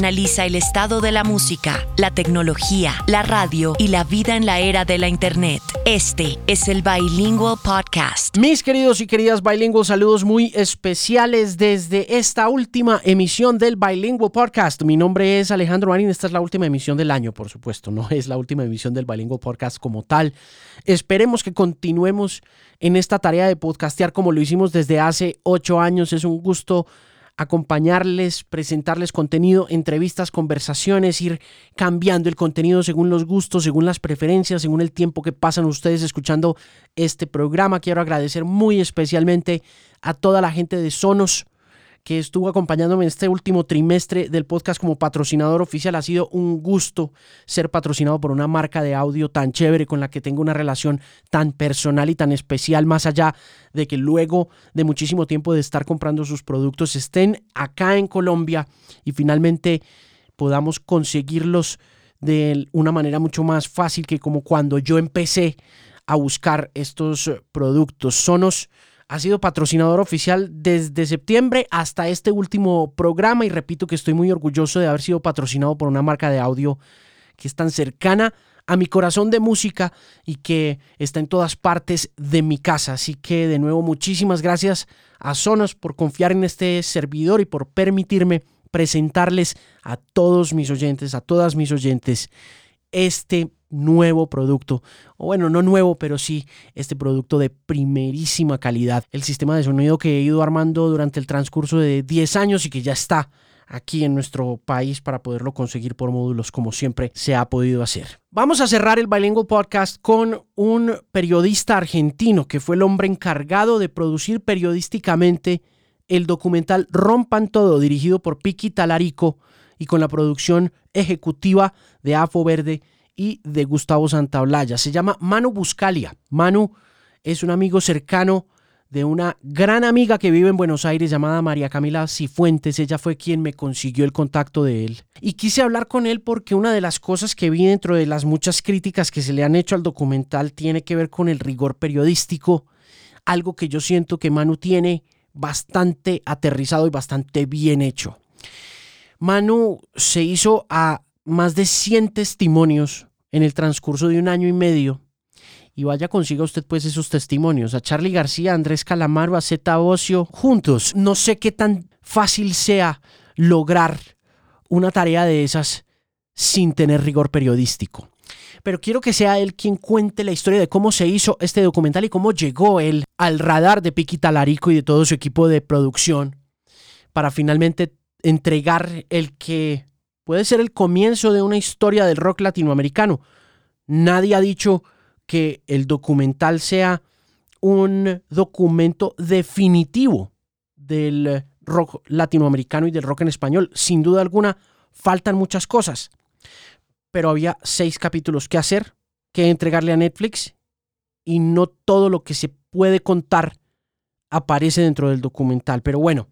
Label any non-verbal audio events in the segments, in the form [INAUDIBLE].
analiza el estado de la música, la tecnología, la radio y la vida en la era de la Internet. Este es el Bilingual Podcast. Mis queridos y queridas Bilingual, saludos muy especiales desde esta última emisión del Bilingual Podcast. Mi nombre es Alejandro Marín, esta es la última emisión del año, por supuesto, no es la última emisión del Bilingual Podcast como tal. Esperemos que continuemos en esta tarea de podcastear como lo hicimos desde hace ocho años. Es un gusto acompañarles, presentarles contenido, entrevistas, conversaciones, ir cambiando el contenido según los gustos, según las preferencias, según el tiempo que pasan ustedes escuchando este programa. Quiero agradecer muy especialmente a toda la gente de Sonos que estuvo acompañándome en este último trimestre del podcast como patrocinador oficial. Ha sido un gusto ser patrocinado por una marca de audio tan chévere con la que tengo una relación tan personal y tan especial, más allá de que luego de muchísimo tiempo de estar comprando sus productos estén acá en Colombia y finalmente podamos conseguirlos de una manera mucho más fácil que como cuando yo empecé a buscar estos productos. Sonos ha sido patrocinador oficial desde septiembre hasta este último programa y repito que estoy muy orgulloso de haber sido patrocinado por una marca de audio que es tan cercana a mi corazón de música y que está en todas partes de mi casa. Así que de nuevo muchísimas gracias a Sonos por confiar en este servidor y por permitirme presentarles a todos mis oyentes, a todas mis oyentes, este nuevo producto, o bueno, no nuevo, pero sí este producto de primerísima calidad. El sistema de sonido que he ido armando durante el transcurso de 10 años y que ya está aquí en nuestro país para poderlo conseguir por módulos como siempre se ha podido hacer. Vamos a cerrar el Bilingual Podcast con un periodista argentino que fue el hombre encargado de producir periodísticamente el documental Rompan Todo, dirigido por Piki Talarico y con la producción ejecutiva de Afo Verde y de Gustavo Santaolalla. Se llama Manu Buscalia. Manu es un amigo cercano de una gran amiga que vive en Buenos Aires llamada María Camila Cifuentes. Ella fue quien me consiguió el contacto de él. Y quise hablar con él porque una de las cosas que vi dentro de las muchas críticas que se le han hecho al documental tiene que ver con el rigor periodístico, algo que yo siento que Manu tiene bastante aterrizado y bastante bien hecho. Manu se hizo a más de 100 testimonios en el transcurso de un año y medio. Y vaya consiga usted pues esos testimonios. A Charlie García, Andrés Calamaro, a Zeta Ocio, juntos. No sé qué tan fácil sea lograr una tarea de esas sin tener rigor periodístico. Pero quiero que sea él quien cuente la historia de cómo se hizo este documental y cómo llegó él al radar de Piqui Talarico y de todo su equipo de producción para finalmente entregar el que puede ser el comienzo de una historia del rock latinoamericano. Nadie ha dicho que el documental sea un documento definitivo del rock latinoamericano y del rock en español. Sin duda alguna, faltan muchas cosas. Pero había seis capítulos que hacer, que entregarle a Netflix, y no todo lo que se puede contar aparece dentro del documental. Pero bueno,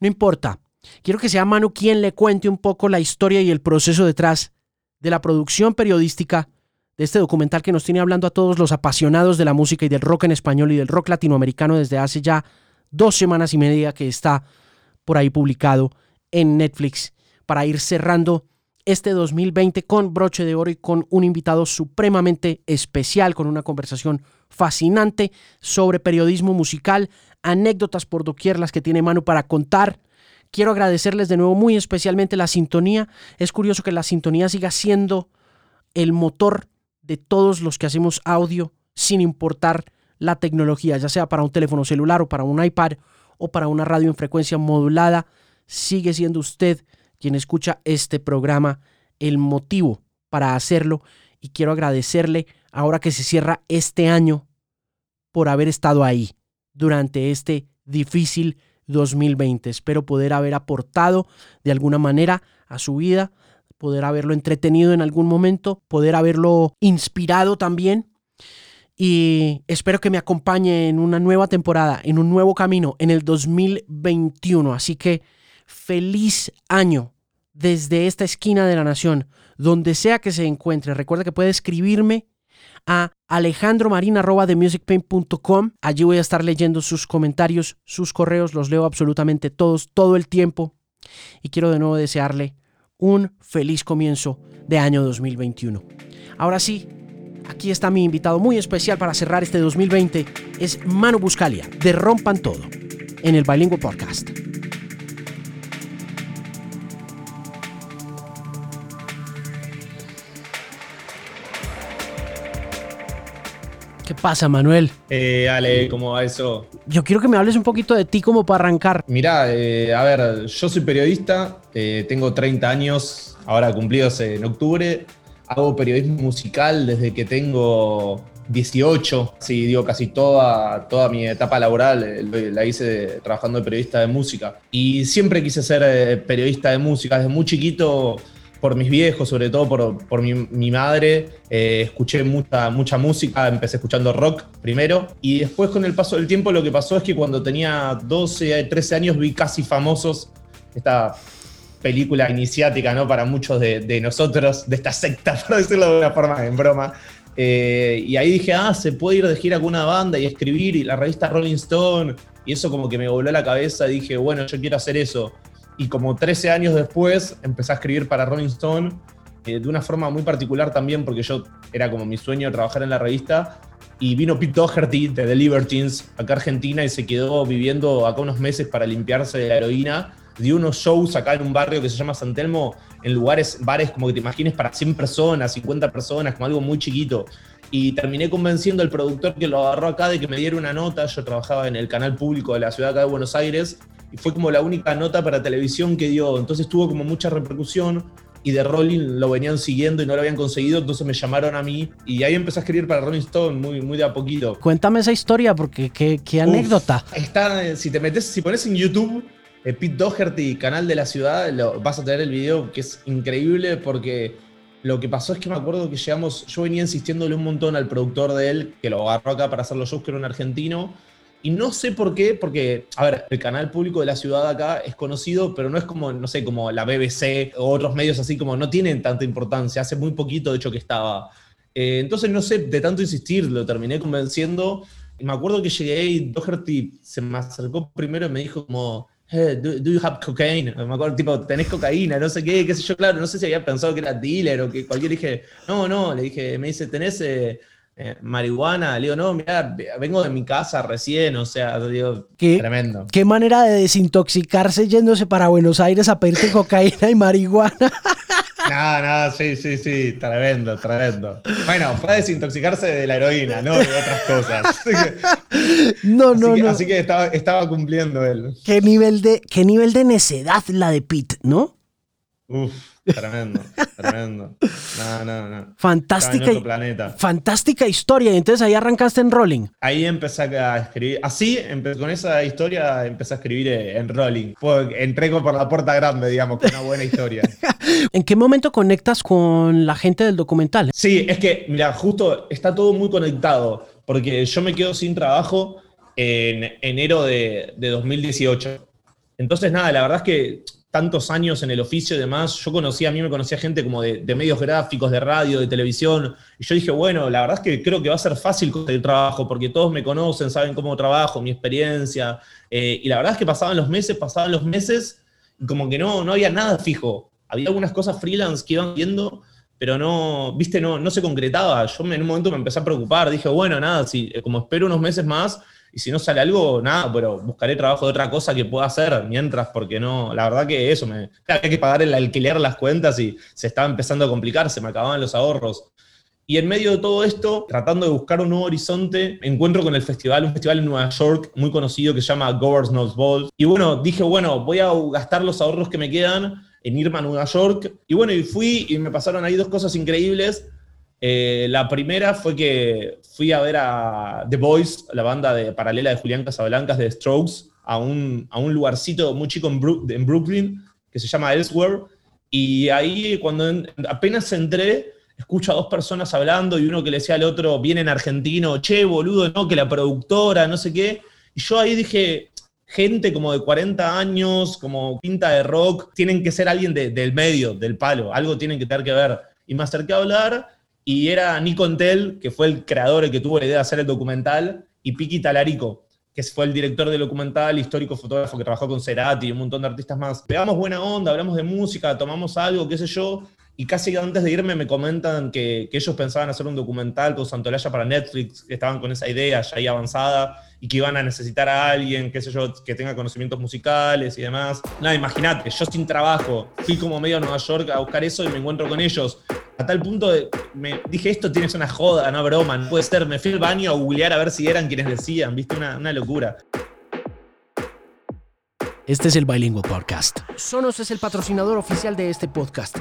no importa. Quiero que sea Manu quien le cuente un poco la historia y el proceso detrás de la producción periodística de este documental que nos tiene hablando a todos los apasionados de la música y del rock en español y del rock latinoamericano desde hace ya dos semanas y media que está por ahí publicado en Netflix. Para ir cerrando este 2020 con broche de oro y con un invitado supremamente especial, con una conversación fascinante sobre periodismo musical, anécdotas por doquier las que tiene Manu para contar Quiero agradecerles de nuevo muy especialmente la sintonía. Es curioso que la sintonía siga siendo el motor de todos los que hacemos audio sin importar la tecnología, ya sea para un teléfono celular o para un iPad o para una radio en frecuencia modulada. Sigue siendo usted quien escucha este programa el motivo para hacerlo y quiero agradecerle ahora que se cierra este año por haber estado ahí durante este difícil 2020. Espero poder haber aportado de alguna manera a su vida, poder haberlo entretenido en algún momento, poder haberlo inspirado también. Y espero que me acompañe en una nueva temporada, en un nuevo camino, en el 2021. Así que feliz año desde esta esquina de la nación, donde sea que se encuentre. Recuerda que puede escribirme a alejandromarina.com. Allí voy a estar leyendo sus comentarios, sus correos, los leo absolutamente todos, todo el tiempo. Y quiero de nuevo desearle un feliz comienzo de año 2021. Ahora sí, aquí está mi invitado muy especial para cerrar este 2020. Es Manu Buscalia, de Rompan Todo, en el Bilingüe Podcast. ¿Qué pasa, Manuel? Eh, Ale, ¿cómo va eso? Yo quiero que me hables un poquito de ti como para arrancar. Mirá, eh, a ver, yo soy periodista, eh, tengo 30 años, ahora cumplidos en octubre. Hago periodismo musical desde que tengo 18. Sí, digo, casi toda, toda mi etapa laboral eh, la hice trabajando de periodista de música. Y siempre quise ser eh, periodista de música. Desde muy chiquito por mis viejos, sobre todo por, por mi, mi, madre, eh, escuché mucha, mucha música, empecé escuchando rock primero y después con el paso del tiempo lo que pasó es que cuando tenía 12, 13 años vi Casi Famosos, esta película iniciática ¿no? para muchos de, de nosotros, de esta secta, [LAUGHS] por decirlo de una forma en broma. Eh, y ahí dije, ah, se puede ir de gira con una banda y escribir, y la revista Rolling Stone, y eso como que me voló la cabeza, dije, bueno, yo quiero hacer eso y como 13 años después empecé a escribir para Rolling Stone eh, de una forma muy particular también porque yo era como mi sueño trabajar en la revista y vino Pete Doherty de The Libertines acá a Argentina y se quedó viviendo acá unos meses para limpiarse de la heroína. Dio unos shows acá en un barrio que se llama San Telmo, en lugares, bares como que te imagines para 100 personas, 50 personas, como algo muy chiquito. Y terminé convenciendo al productor que lo agarró acá de que me diera una nota. Yo trabajaba en el canal público de la ciudad acá de Buenos Aires y fue como la única nota para televisión que dio. Entonces tuvo como mucha repercusión y de Rolling lo venían siguiendo y no lo habían conseguido, entonces me llamaron a mí y ahí empecé a escribir para Rolling Stone muy, muy de a poquito. Cuéntame esa historia porque qué, qué anécdota. Está, si te metes, si pones en YouTube eh, Pete Doherty, canal de la ciudad, lo, vas a tener el video que es increíble porque lo que pasó es que me acuerdo que llegamos, yo venía insistiéndole un montón al productor de él, que lo agarró acá para hacer los shows, que era un argentino, y no sé por qué, porque, a ver, el canal público de la ciudad acá es conocido, pero no es como, no sé, como la BBC o otros medios así como no tienen tanta importancia. Hace muy poquito, de hecho, que estaba. Eh, entonces, no sé, de tanto insistir, lo terminé convenciendo. Y me acuerdo que llegué y Doherty se me acercó primero y me dijo como, hey, do, you have cocaine? Me acuerdo, tipo, tenés cocaína, no sé qué, qué sé yo, claro, no sé si había pensado que era dealer o que cualquier dije, no, no, le dije, me dice, tenés... Eh, eh, marihuana. Le digo, no, mira, vengo de mi casa recién, o sea, digo, ¿Qué, tremendo. Qué manera de desintoxicarse yéndose para Buenos Aires a pedirte [LAUGHS] cocaína y marihuana. [LAUGHS] No, no, sí, sí, sí, tremendo, tremendo. Bueno, fue desintoxicarse de la heroína, no de otras cosas. [LAUGHS] no, no, así que, no. Así que estaba, estaba cumpliendo él. ¿Qué nivel, de, ¿Qué nivel de necedad la de Pete, no? Uf, tremendo, tremendo. No, no, no. Fantástica, planeta. fantástica historia. Y entonces ahí arrancaste en Rolling. Ahí empecé a escribir. Así, con esa historia empecé a escribir en Rolling. Entré por la puerta grande, digamos, con una buena historia. [LAUGHS] ¿En qué momento conectas con la gente del documental? Sí, es que, mira, justo está todo muy conectado. Porque yo me quedo sin trabajo en enero de, de 2018. Entonces, nada, la verdad es que tantos años en el oficio y demás, yo conocía, a mí me conocía gente como de, de, medios gráficos, de radio, de televisión, y yo dije, bueno, la verdad es que creo que va a ser fácil conseguir trabajo, porque todos me conocen, saben cómo trabajo, mi experiencia, eh, y la verdad es que pasaban los meses, pasaban los meses, y como que no, no había nada fijo. Había algunas cosas freelance que iban viendo, pero no, viste, no, no se concretaba. Yo en un momento me empecé a preocupar, dije, bueno, nada, si como espero unos meses más, y si no sale algo, nada, pero buscaré trabajo de otra cosa que pueda hacer mientras, porque no, la verdad que eso, me había que pagar el alquiler, las cuentas y se estaba empezando a complicar, se me acababan los ahorros. Y en medio de todo esto, tratando de buscar un nuevo horizonte, encuentro con el festival, un festival en Nueva York muy conocido que se llama Governor's Ball. Y bueno, dije, bueno, voy a gastar los ahorros que me quedan en irme a Nueva York. Y bueno, y fui y me pasaron ahí dos cosas increíbles. Eh, la primera fue que fui a ver a The Boys, la banda de paralela de Julián Casablancas de Strokes, a un, a un lugarcito muy chico en, Brooklyn que se llama Elsewhere. Y ahí cuando apenas entré, escucho a dos personas hablando y uno que le decía al otro, viene en argentino, che, boludo, no, que la productora, no sé qué. Y yo ahí dije, gente como de 40 años, como pinta de rock, tienen que ser alguien del medio, del palo, algo tienen que tener que ver. Y me acerqué a hablar y era Nico Entel, que fue el creador, el que tuvo la idea de hacer el documental, y Piki Talarico, que fue el director del documental, histórico fotógrafo que trabajó con Cerati y un montón de artistas más. Pegamos buena onda, hablamos de música, tomamos algo, qué sé yo, y casi antes de irme me comentan que, ellos pensaban hacer un documental con Santolaya para Netflix, que estaban con esa idea ya ahí avanzada, y que iban a necesitar a alguien, qué sé yo, que tenga conocimientos musicales y demás. Nada, imagínate, yo sin trabajo, fui como medio a Nueva York a buscar eso y me encuentro con ellos. A tal punto de, me dije, esto tienes una joda, no broma, no puede ser. Me fui al baño a googlear a ver si eran quienes decían, viste, una, una locura. Este es el Bilingual Podcast. Sonos es el patrocinador oficial de este podcast.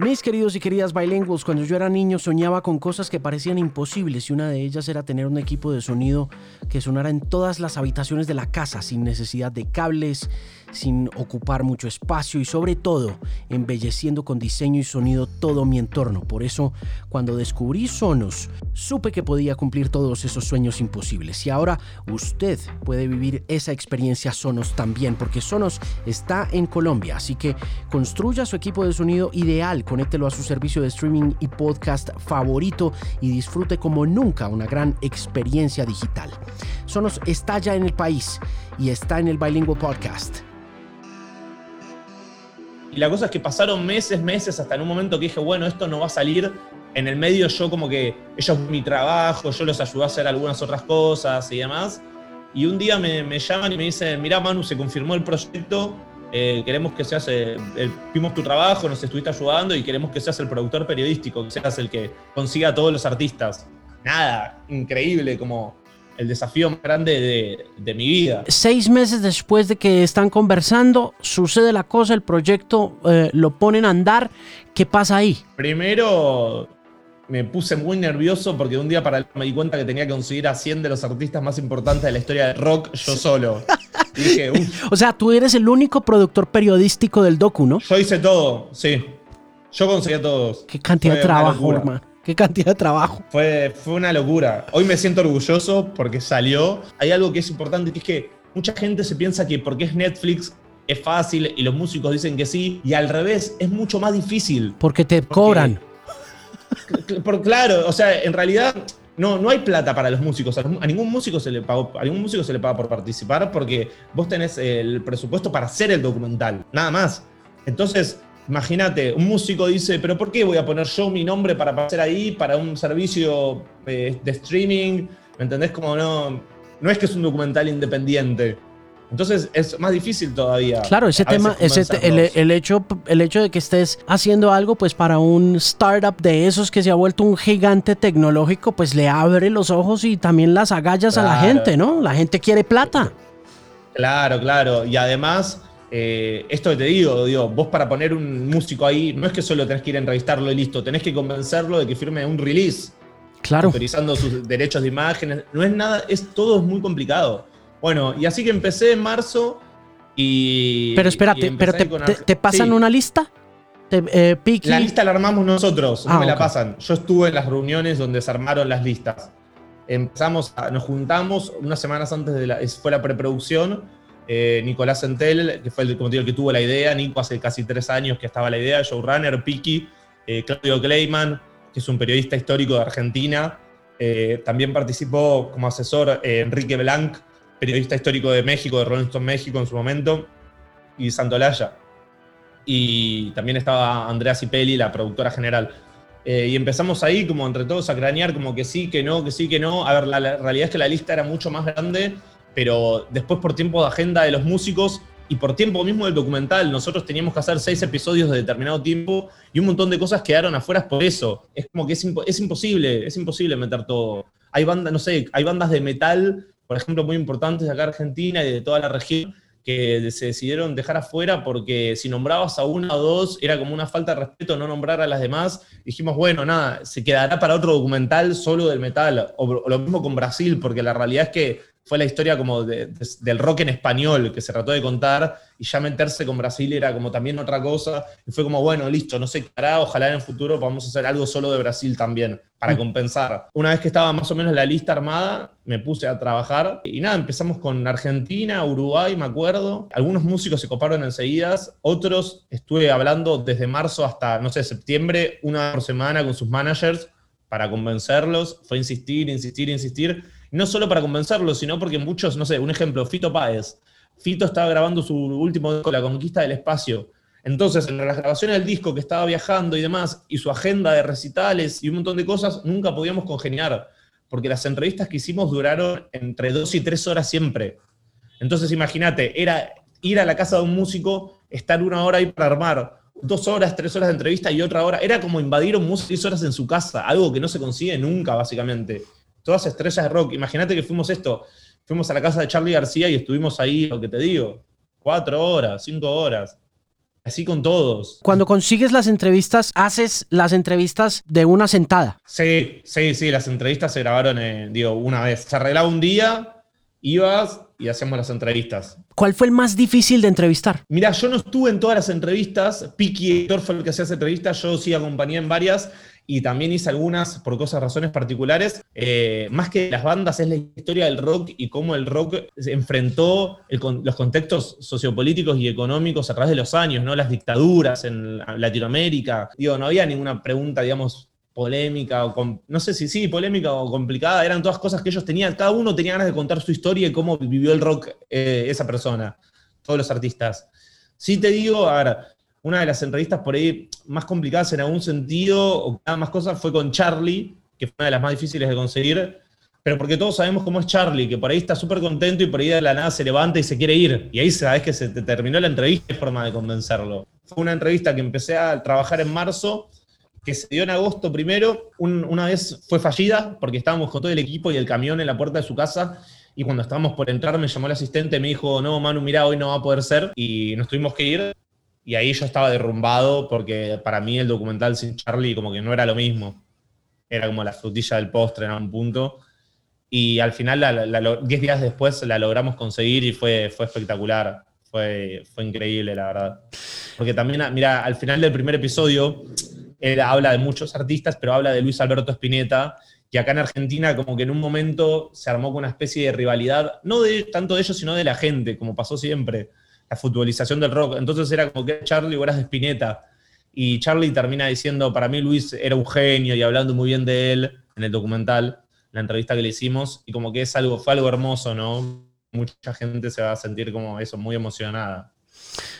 Mis queridos y queridas bilingües, cuando yo era niño soñaba con cosas que parecían imposibles y una de ellas era tener un equipo de sonido que sonara en todas las habitaciones de la casa sin necesidad de cables, sin ocupar mucho espacio y sobre todo embelleciendo con diseño y sonido todo mi entorno. Por eso, cuando descubrí Sonos, supe que podía cumplir todos esos sueños imposibles. Y ahora usted puede vivir esa experiencia Sonos también, porque Sonos está en Colombia. Así que construya su equipo de sonido ideal, conéctelo a su servicio de streaming y podcast favorito y disfrute como nunca una gran experiencia digital. Sonos está ya en el país y está en el Bilingual Podcast. Y la cosa es que pasaron meses, meses, hasta en un momento que dije, bueno, esto no va a salir. En el medio yo como que, ellos mi trabajo, yo los ayudé a hacer algunas otras cosas y demás. Y un día me, llaman y me dicen, mira Manu, se confirmó el proyecto, eh, queremos que seas, eh, vimos tu trabajo, nos estuviste ayudando y queremos que seas el productor periodístico, que seas el que consiga a todos los artistas. Nada, increíble, como el desafío más grande de, mi vida. Seis meses después de que están conversando, sucede la cosa, el proyecto eh, lo ponen a andar. ¿Qué pasa ahí? Primero me puse muy nervioso porque un día para me di cuenta que tenía que conseguir a 100 de los artistas más importantes de la historia del rock yo solo. [LAUGHS] dije, O sea, tú eres el único productor periodístico del docu, ¿no? Yo hice todo, sí. Yo conseguí a todos. Qué cantidad de trabajo, hermano. Qué cantidad de trabajo. Fue, fue una locura. Hoy me siento orgulloso porque salió. Hay algo que es importante, que es que mucha gente se piensa que porque es Netflix es fácil y los músicos dicen que sí, y al revés, es mucho más difícil. Porque te cobran. Por, claro, o sea, en realidad no, no hay plata para los músicos. A, ningún músico se le pagó, a ningún músico se le paga por participar porque vos tenés el presupuesto para hacer el documental, nada más. Entonces, Imagínate, un músico dice, pero ¿por qué voy a poner yo mi nombre para aparecer ahí, para un servicio eh, de streaming? ¿Me entendés? Como no, no es que es un documental independiente. Entonces es más difícil todavía. Claro, ese tema, ese el, hecho, el hecho de que estés haciendo algo pues para un startup de esos que se ha vuelto un gigante tecnológico, pues le abre los ojos y también las agallas a la gente, ¿no? La gente quiere plata. Claro, claro. Y además eh, esto que te digo, digo, vos para poner un músico ahí, no es que solo tenés que ir a entrevistarlo y listo, tenés que convencerlo de que firme un release. Claro. Autorizando sus derechos de imágenes. No es nada, es todo es muy complicado. Bueno, y así que empecé en marzo y. Pero espérate, pero te, pasan una lista? Eh, la lista la armamos nosotros, no ah, me la pasan. Yo estuve en las reuniones donde se armaron las listas. Empezamos, nos juntamos unas semanas antes de la. Fue la preproducción eh, Nicolás Entel, que fue el, como que tuvo la idea, Nico hace casi tres años que estaba la idea, showrunner, Piki, eh, Claudio Kleiman, que es un periodista histórico de Argentina, eh, también participó como asesor Enrique Blanc, periodista histórico de México, de Rolling Stone México en su momento, y Santolaya. Y también estaba Andrea Cipelli, la productora general. y empezamos ahí como entre todos a cranear como que sí, que no, que sí, que no. A ver, la realidad es que la lista era mucho más grande pero después por tiempo de agenda de los músicos y por tiempo mismo del documental, nosotros teníamos que hacer seis episodios de determinado tiempo y un montón de cosas quedaron afuera por eso. Es como que es, es imposible, es imposible meter todo. Hay bandas, no sé, hay bandas de metal, por ejemplo, muy importantes de acá Argentina y de toda la región, que se decidieron dejar afuera porque si nombrabas a una o dos era como una falta de respeto no nombrar a las demás. Dijimos, bueno, nada, se quedará para otro documental solo del metal. O, lo mismo con Brasil, porque la realidad es que fue la historia como del rock en español que se trató de contar y ya meterse con Brasil era como también otra cosa. Y fue como, bueno, listo, no sé qué hará, ojalá en el futuro podamos hacer algo solo de Brasil también, para mm. compensar. Una vez que estaba más o menos la lista armada, me puse a trabajar y nada, empezamos con Argentina, Uruguay, me acuerdo. Algunos músicos se coparon enseguida, otros estuve hablando desde marzo hasta, no sé, septiembre, una por semana con sus managers para convencerlos. Fue insistir, insistir, insistir no solo para convencerlo, sino porque muchos, no sé, un ejemplo, Fito Páez. Fito estaba grabando su último disco, La Conquista del Espacio. Entonces, en las grabaciones del disco que estaba viajando y demás, y su agenda de recitales y un montón de cosas, nunca podíamos congeniar, porque las entrevistas que hicimos duraron entre dos y tres horas siempre. Entonces, imagínate, era ir a la casa de un músico, estar una hora ahí para armar, dos horas, tres horas de entrevista y otra hora. Era como invadir un músico horas en su casa, algo que no se consigue nunca, básicamente todas estrellas de rock. Imagínate que fuimos esto, fuimos a la casa de Charlie García y estuvimos ahí, lo que te digo, cuatro horas, cinco horas. Así con todos. Cuando consigues las entrevistas, haces las entrevistas de una sentada. Sí, sí, sí, las entrevistas se grabaron, digo, una vez. Se arreglaba un día, ibas y hacíamos las entrevistas. ¿Cuál fue el más difícil de entrevistar? Mira, yo no estuve en todas las entrevistas. Piki Héctor fue el que hacía las entrevistas, yo sí acompañé en varias y también hice algunas por cosas, razones particulares. Eh, más que las bandas, es la historia del rock y cómo el rock enfrentó los contextos sociopolíticos y económicos a través de los años, ¿no? Las dictaduras en Latinoamérica. Digo, no había ninguna pregunta, digamos, polémica o no sé si sí, polémica o complicada, eran todas cosas que ellos tenían, cada uno tenía ganas de contar su historia y cómo vivió el rock eh, esa persona, todos los artistas. Sí te digo, a ver, una de las entrevistas por ahí más complicadas en algún sentido, o nada más cosas, fue con Charlie, que fue una de las más difíciles de conseguir, pero porque todos sabemos cómo es Charlie, que por ahí está súper contento y por ahí de la nada se levanta y se quiere ir. Y ahí sabes que se te terminó la entrevista, es forma de convencerlo. Fue una entrevista que empecé a trabajar en marzo, que se dio en agosto primero. una vez fue fallida, porque estábamos con todo el equipo y el camión en la puerta de su casa. Y cuando estábamos por entrar, me llamó el asistente y me dijo: No, Manu, mira, hoy no va a poder ser. Y nos tuvimos que ir. Y ahí yo estaba derrumbado porque para mí el documental sin Charlie como que no era lo mismo. Era como la frutilla del postre en un punto. Y al final, 10 días después, la logramos conseguir y fue, fue espectacular. Fue, fue increíble, la verdad. Porque también, mira, al final del primer episodio, él habla de muchos artistas, pero habla de Luis Alberto Spinetta, que acá en Argentina como que en un momento se armó con una especie de rivalidad, no de tanto de ellos, sino de la gente, como pasó siempre la futbolización del rock. Entonces era como que Charlie o eras de Spinetta. Y Charlie termina diciendo, para mí Luis era un genio y hablando muy bien de él en el documental, la entrevista que le hicimos, y como que es algo, fue algo hermoso, ¿no? Mucha gente se va a sentir como eso, muy emocionada.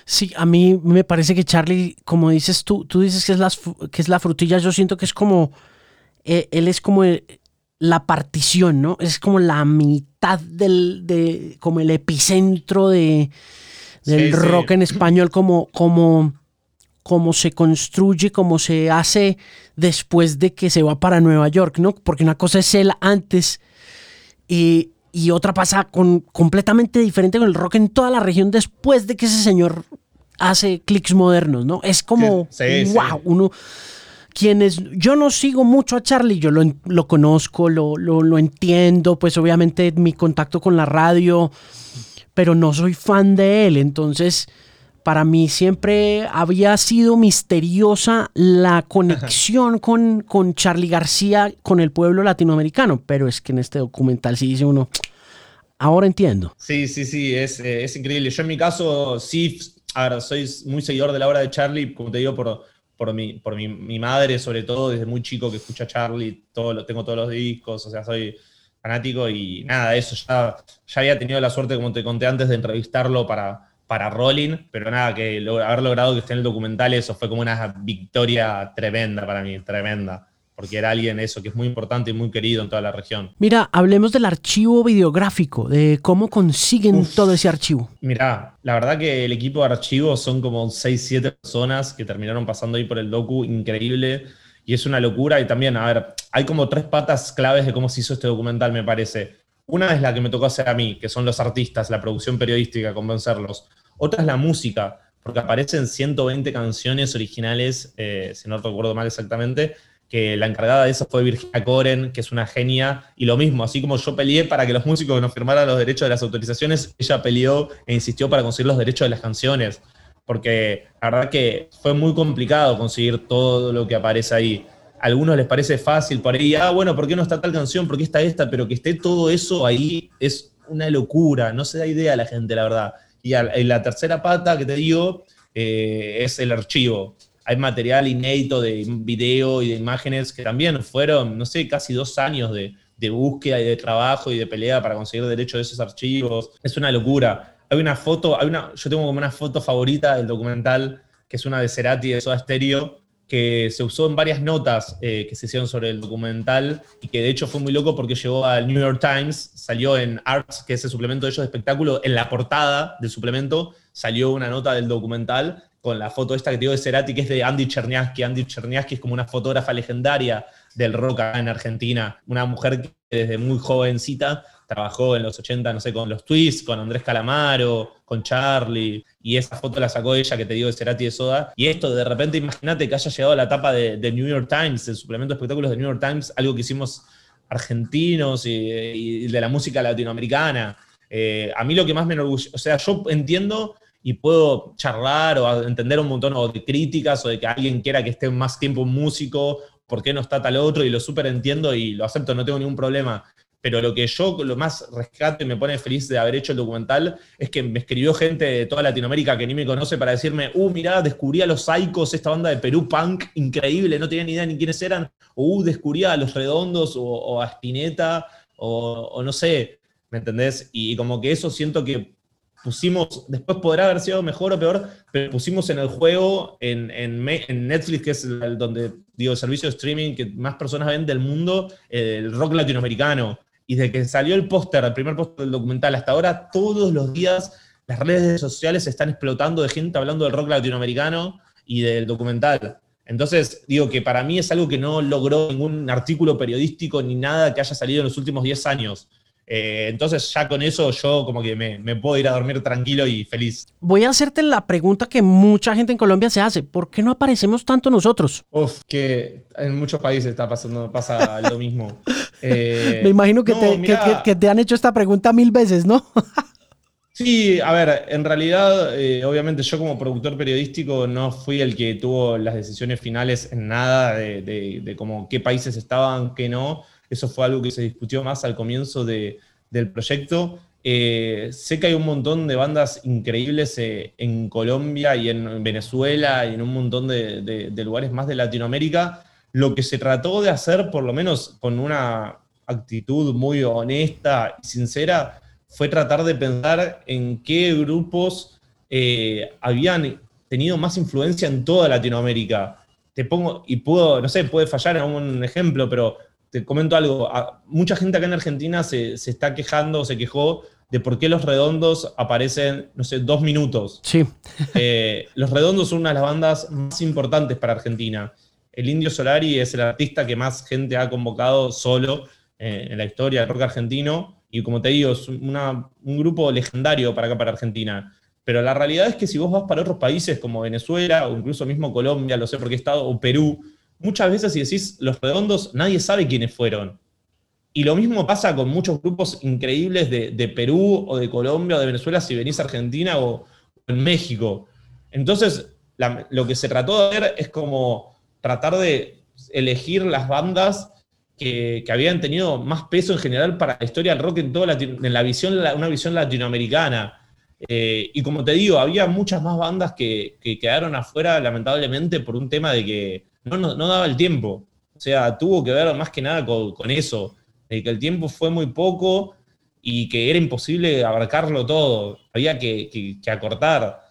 Sí, a mí me parece que Charlie, como dices tú, tú dices que es, las, que es la frutilla, yo siento que es como, eh, él es como la partición, ¿no? Es como la mitad del, de, como el epicentro de, del rock en español, como, como, como se construye, como se hace después de que se va para Nueva York, ¿no? Porque una cosa es él antes y, y otra pasa con, completamente diferente con el rock en toda la región después de que ese señor hace clics modernos, ¿no? Es como, wow, uno quienes yo no sigo mucho a Charlie, yo lo, lo conozco, lo, lo, lo, entiendo, pues obviamente mi contacto con la radio pero no soy fan de él. Entonces, para mí siempre había sido misteriosa la conexión con, con Charlie García, con el pueblo latinoamericano. Pero es que en este documental sí dice uno, ahora entiendo. Sí, sí, sí, es, eh, es increíble. Yo en mi caso sí, a soy muy seguidor de la obra de Charlie, como te digo, por, por, mi, por mi, mi, madre, sobre todo, desde muy chico que escucha Charlie, todo, lo, tengo todos los discos, o sea, soy fanático y nada, eso ya, ya había tenido la suerte, como te conté antes, de entrevistarlo para, para Rolling, pero nada, que haber logrado que esté en el documental, eso fue como una victoria tremenda para mí, tremenda. Porque era alguien eso, que es muy importante y muy querido en toda la región. Mira, hablemos del archivo videográfico, de cómo consiguen todo ese archivo. Mira, la verdad que el equipo de archivo son como 6, 7 personas que terminaron pasando ahí por el docu, increíble y es una locura. Y también, a ver, hay como tres patas claves de cómo se hizo este documental, me parece. Una es la que me tocó hacer a mí, que son los artistas, la producción periodística, convencerlos. Otra es la música, porque aparecen 120 canciones originales, eh, si no recuerdo mal exactamente, que la encargada de eso fue Virginia Coren, que es una genia, y lo mismo, así como yo peleé para que los músicos nos firmaran los derechos de las autorizaciones, ella peleó e insistió para conseguir los derechos de las canciones, porque la verdad que fue muy complicado conseguir todo lo que aparece ahí. A algunos les parece fácil por ahí, ah, bueno, ¿por qué no está tal canción? ¿Por qué está esta? Pero que esté todo eso ahí es una locura, no se da idea a la gente, la verdad. Y, la tercera pata que te digo eh, es el archivo hay material inédito de video y de imágenes que también fueron, no sé, casi dos años de, búsqueda y de trabajo y de pelea para conseguir derecho de esos archivos. Es una locura. Hay una foto, hay una, yo tengo como una foto favorita del documental, que es una de Cerati de Soda Stereo, que se usó en varias notas eh, que se hicieron sobre el documental y que de hecho fue muy loco porque llegó al New York Times, salió en Arts, que es el suplemento de ellos de espectáculo, en la portada del suplemento salió una nota del documental con la foto esta que te de Cerati, que es de Andy Cherniaski. Andy Cherniaski es como una fotógrafa legendaria del rock en Argentina, una mujer que desde muy jovencita trabajó en los 80, no sé, con los Twists, con Andrés Calamaro, con Charlie, y esa foto la sacó ella que te digo de Cerati de Soda. Y esto, de repente, imagínate que haya llegado a la etapa de, New York Times, el suplemento de espectáculos de New York Times, algo que hicimos argentinos y, de la música latinoamericana. Eh, a mí lo que más me enorgullece, o sea, yo entiendo y puedo charlar o entender un montón de críticas o de que alguien quiera que esté más tiempo un músico, por qué no está tal otro, y lo súper entiendo y lo acepto, no tengo ningún problema. Pero lo que yo lo más rescato y me pone feliz de haber hecho el documental es que me escribió gente de toda Latinoamérica que ni me conoce para decirme, uh, mirá, descubrí a los Psychos, esta banda de Perú punk increíble, no tenía ni idea ni quiénes eran, o uh, descubrí a Los Redondos o, a Spinetta, o, no sé, ¿me entendés? y como que eso siento que pusimos, después podrá haber sido mejor o peor, pero pusimos en el juego, en, en, Netflix, que es el, donde, digo, el servicio de streaming que más personas ven del mundo, el rock latinoamericano. Y desde que salió el póster, el primer póster del documental, hasta ahora, todos los días las redes sociales están explotando de gente hablando del rock latinoamericano y del documental. Entonces, digo que para mí es algo que no logró ningún artículo periodístico ni nada que haya salido en los últimos 10 años. Eh, entonces ya con eso yo como que me, puedo ir a dormir tranquilo y feliz. Voy a hacerte la pregunta que mucha gente en Colombia se hace. ¿Por qué no aparecemos tanto nosotros? Uf, que en muchos países está pasando, pasa [LAUGHS] lo mismo. Eh, me imagino que, te, han hecho esta pregunta mil veces, ¿no? [LAUGHS] Sí, a ver, en realidad, eh, obviamente yo como productor periodístico no fui el que tuvo las decisiones finales en nada de, de, de como qué países estaban, qué no. Eso fue algo que se discutió más al comienzo del proyecto. Eh, sé que hay un montón de bandas increíbles eh, en Colombia y en Venezuela y en un montón de, lugares más de Latinoamérica. Lo que se trató de hacer, por lo menos con una actitud muy honesta y sincera, fue tratar de pensar en qué grupos eh, habían tenido más influencia en toda Latinoamérica. Te pongo, y puedo, no sé, puede fallar en un ejemplo, pero te comento algo. Mucha gente acá en Argentina se, está quejando o se quejó de por qué los redondos aparecen, no sé, dos minutos. Sí. [LAUGHS] Eh, los redondos son una de las bandas más importantes para Argentina. El Indio Solari es el artista que más gente ha convocado solo eh, en la historia del rock argentino. Y como te digo, es un grupo legendario para acá, para Argentina. Pero la realidad es que si vos vas para otros países como Venezuela o incluso mismo Colombia, lo sé porque he estado, o Perú, muchas veces si decís los redondos, nadie sabe quiénes fueron. Y lo mismo pasa con muchos grupos increíbles de, Perú o de Colombia o de Venezuela si venís a Argentina o, en México. Entonces, lo que se trató de ver es como tratar de elegir las bandas que, habían tenido más peso en general para la historia del rock en toda en la visión, una visión latinoamericana. Eh, y como te digo, había muchas más bandas que, que, quedaron afuera, lamentablemente, por un tema de que no, no, daba el tiempo. O sea, tuvo que ver más que nada con, eso, de que el tiempo fue muy poco y que era imposible abarcarlo todo, había que, acortar.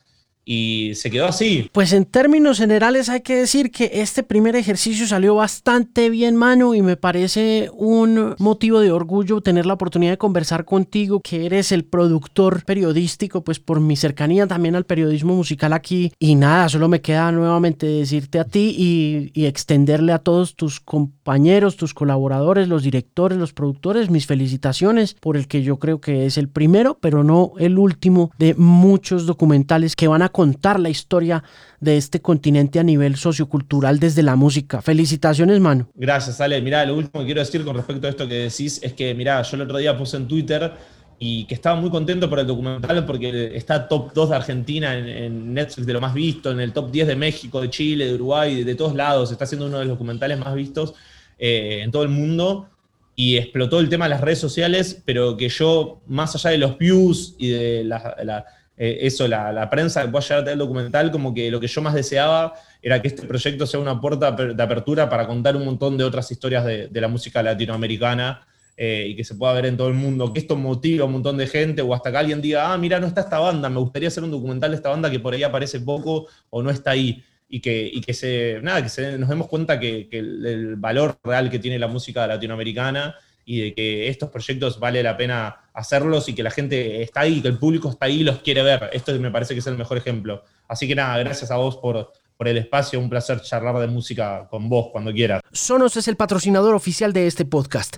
Y se quedó así. Pues en términos generales hay que decir que este primer ejercicio salió bastante bien, mano, y me parece un motivo de orgullo tener la oportunidad de conversar contigo, que eres el productor periodístico, pues por mi cercanía también al periodismo musical aquí. Y nada, solo me queda nuevamente decirte a ti y, y extenderle a todos tus compañeros, tus colaboradores, los directores, los productores, mis felicitaciones por el que yo creo que es el primero, pero no el último de muchos documentales que van a contar la historia de este continente a nivel sociocultural desde la música. Felicitaciones, mano. Gracias, Ale. Mirá, lo último que quiero decir con respecto a esto que decís es que, mirá, yo el otro día puse en Twitter y que estaba muy contento por el documental porque está top 2 de Argentina en, Netflix de lo más visto, en el top 10 de México, de Chile, de Uruguay, de, todos lados. Está siendo uno de los documentales más vistos eh, en todo el mundo y explotó el tema de las redes sociales, pero que yo, más allá de los views y de la eh, eso, la, prensa que pueda llegar a tener el documental, como que lo que yo más deseaba era que este proyecto sea una puerta de apertura para contar un montón de otras historias de, la música latinoamericana eh, y que se pueda ver en todo el mundo, que esto motiva a un montón de gente o hasta que alguien diga, ah, mira, no está esta banda, me gustaría hacer un documental de esta banda que por ahí aparece poco o no está ahí. Y que, que, se, nada, que nos demos cuenta que, el valor real que tiene la música latinoamericana y de que estos proyectos vale la pena hacerlos y que la gente está ahí, que el público está ahí y los quiere ver. Esto me parece que es el mejor ejemplo. Así que nada, gracias a vos por, por el espacio, un placer charlar de música con vos cuando quieras. Sonos es el patrocinador oficial de este podcast